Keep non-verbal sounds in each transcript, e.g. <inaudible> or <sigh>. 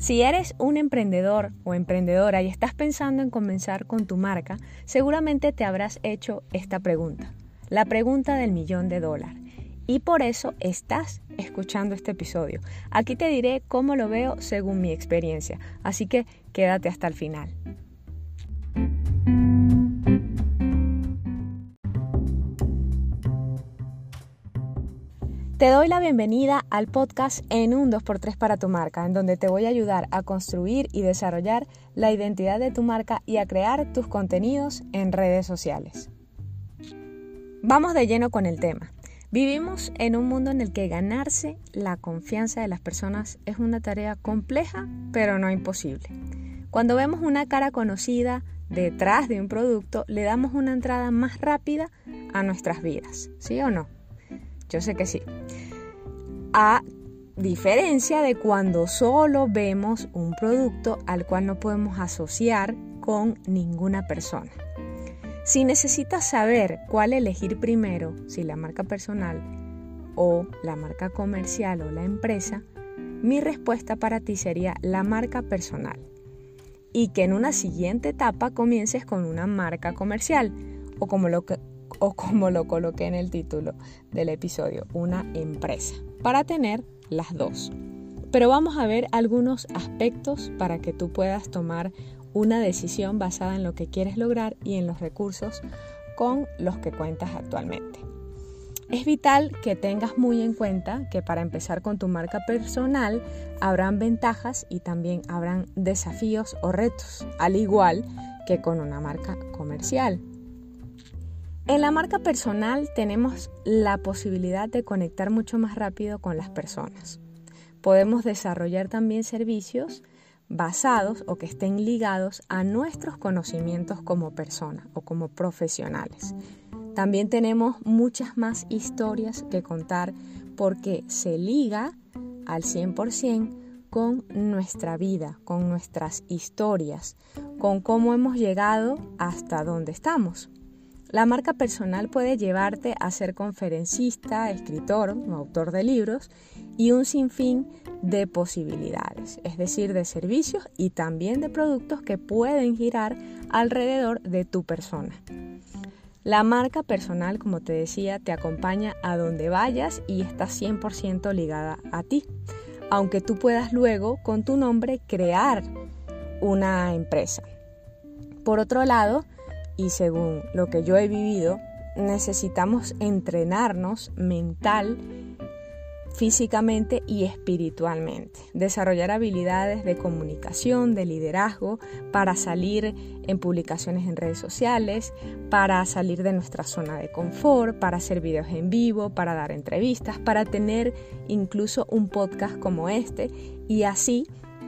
Si eres un emprendedor o emprendedora y estás pensando en comenzar con tu marca, seguramente te habrás hecho esta pregunta, la pregunta del millón de dólares. Y por eso estás escuchando este episodio. Aquí te diré cómo lo veo según mi experiencia, así que quédate hasta el final. Te doy la bienvenida al podcast en un 2x3 para tu marca, en donde te voy a ayudar a construir y desarrollar la identidad de tu marca y a crear tus contenidos en redes sociales. Vamos de lleno con el tema. Vivimos en un mundo en el que ganarse la confianza de las personas es una tarea compleja, pero no imposible. Cuando vemos una cara conocida detrás de un producto, le damos una entrada más rápida a nuestras vidas, ¿sí o no? Yo sé que sí. A diferencia de cuando solo vemos un producto al cual no podemos asociar con ninguna persona. Si necesitas saber cuál elegir primero, si la marca personal o la marca comercial o la empresa, mi respuesta para ti sería la marca personal. Y que en una siguiente etapa comiences con una marca comercial o como lo que o como lo coloqué en el título del episodio, una empresa, para tener las dos. Pero vamos a ver algunos aspectos para que tú puedas tomar una decisión basada en lo que quieres lograr y en los recursos con los que cuentas actualmente. Es vital que tengas muy en cuenta que para empezar con tu marca personal habrán ventajas y también habrán desafíos o retos, al igual que con una marca comercial. En la marca personal tenemos la posibilidad de conectar mucho más rápido con las personas. Podemos desarrollar también servicios basados o que estén ligados a nuestros conocimientos como persona o como profesionales. También tenemos muchas más historias que contar porque se liga al 100% con nuestra vida, con nuestras historias, con cómo hemos llegado hasta donde estamos. La marca personal puede llevarte a ser conferencista, escritor autor de libros y un sinfín de posibilidades, es decir, de servicios y también de productos que pueden girar alrededor de tu persona. La marca personal, como te decía, te acompaña a donde vayas y está 100% ligada a ti, aunque tú puedas luego con tu nombre crear una empresa. Por otro lado, y según lo que yo he vivido, necesitamos entrenarnos mental, físicamente y espiritualmente, desarrollar habilidades de comunicación, de liderazgo, para salir en publicaciones en redes sociales, para salir de nuestra zona de confort, para hacer videos en vivo, para dar entrevistas, para tener incluso un podcast como este y así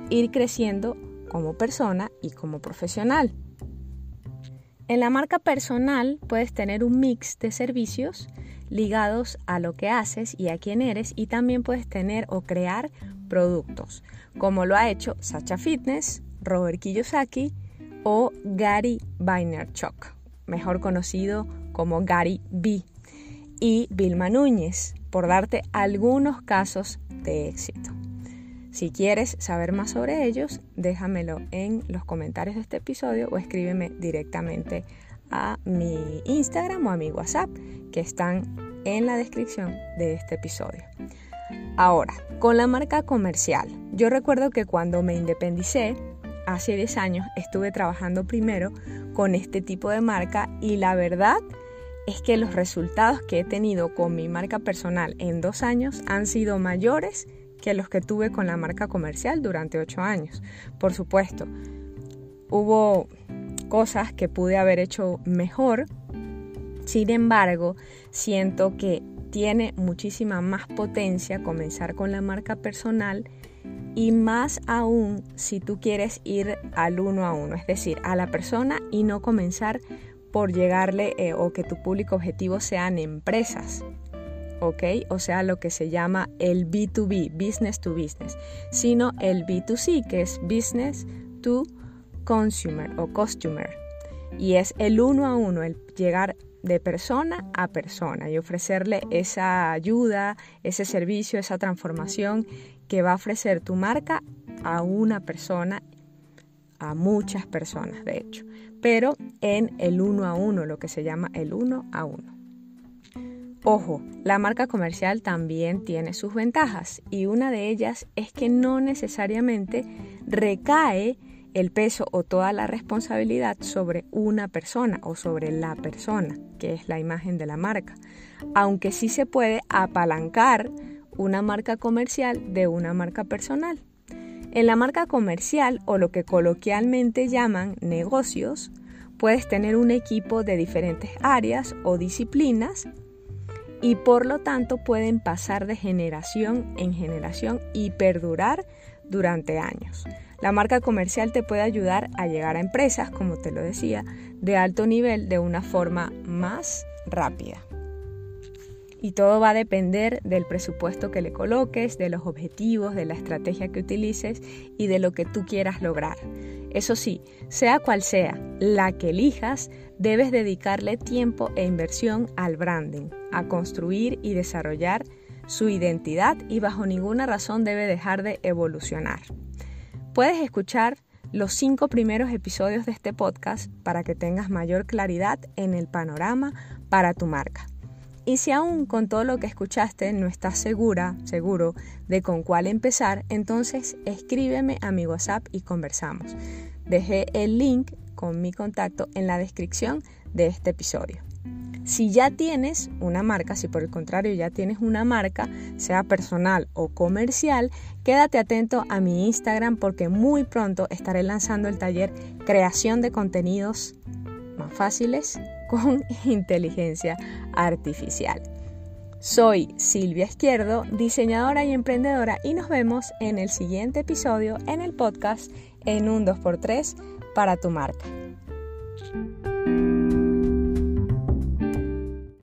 ir creciendo como persona y como profesional. En la marca personal puedes tener un mix de servicios ligados a lo que haces y a quién eres y también puedes tener o crear productos, como lo ha hecho Sacha Fitness, Robert Kiyosaki o Gary Vaynerchuk, mejor conocido como Gary B, y Vilma Núñez, por darte algunos casos de éxito. Si quieres saber más sobre ellos, déjamelo en los comentarios de este episodio o escríbeme directamente a mi Instagram o a mi WhatsApp que están en la descripción de este episodio. Ahora, con la marca comercial. Yo recuerdo que cuando me independicé, hace 10 años, estuve trabajando primero con este tipo de marca y la verdad es que los resultados que he tenido con mi marca personal en dos años han sido mayores que los que tuve con la marca comercial durante ocho años. Por supuesto, hubo cosas que pude haber hecho mejor, sin embargo, siento que tiene muchísima más potencia comenzar con la marca personal y más aún si tú quieres ir al uno a uno, es decir, a la persona y no comenzar por llegarle eh, o que tu público objetivo sean empresas. ¿Ok? O sea, lo que se llama el B2B, business to business, sino el B2C, que es business to consumer o customer. Y es el uno a uno, el llegar de persona a persona y ofrecerle esa ayuda, ese servicio, esa transformación que va a ofrecer tu marca a una persona, a muchas personas de hecho, pero en el uno a uno, lo que se llama el uno a uno. Ojo, la marca comercial también tiene sus ventajas y una de ellas es que no necesariamente recae el peso o toda la responsabilidad sobre una persona o sobre la persona, que es la imagen de la marca, aunque sí se puede apalancar una marca comercial de una marca personal. En la marca comercial o lo que coloquialmente llaman negocios, puedes tener un equipo de diferentes áreas o disciplinas y por lo tanto pueden pasar de generación en generación y perdurar durante años. La marca comercial te puede ayudar a llegar a empresas, como te lo decía, de alto nivel de una forma más rápida. Y todo va a depender del presupuesto que le coloques, de los objetivos, de la estrategia que utilices y de lo que tú quieras lograr. Eso sí, sea cual sea la que elijas, debes dedicarle tiempo e inversión al branding, a construir y desarrollar su identidad y bajo ninguna razón debe dejar de evolucionar. Puedes escuchar los cinco primeros episodios de este podcast para que tengas mayor claridad en el panorama para tu marca. Y si aún con todo lo que escuchaste no estás segura, seguro de con cuál empezar, entonces escríbeme a mi WhatsApp y conversamos. Dejé el link con mi contacto en la descripción de este episodio. Si ya tienes una marca, si por el contrario ya tienes una marca, sea personal o comercial, quédate atento a mi Instagram porque muy pronto estaré lanzando el taller Creación de contenidos más fáciles con <laughs> inteligencia artificial. Soy Silvia Izquierdo, diseñadora y emprendedora y nos vemos en el siguiente episodio en el podcast en un 2x3 para tu marca.